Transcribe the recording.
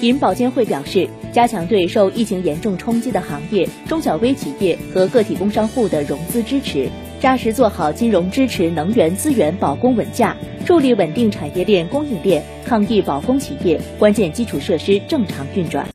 银保监会表示加强对受疫情严重冲击的行业中小微企业和个体工商户的融资支持扎实做好金融支持能源资源保供稳价助力稳定产业链供应链抗疫保供企业关键基础设施正常运转。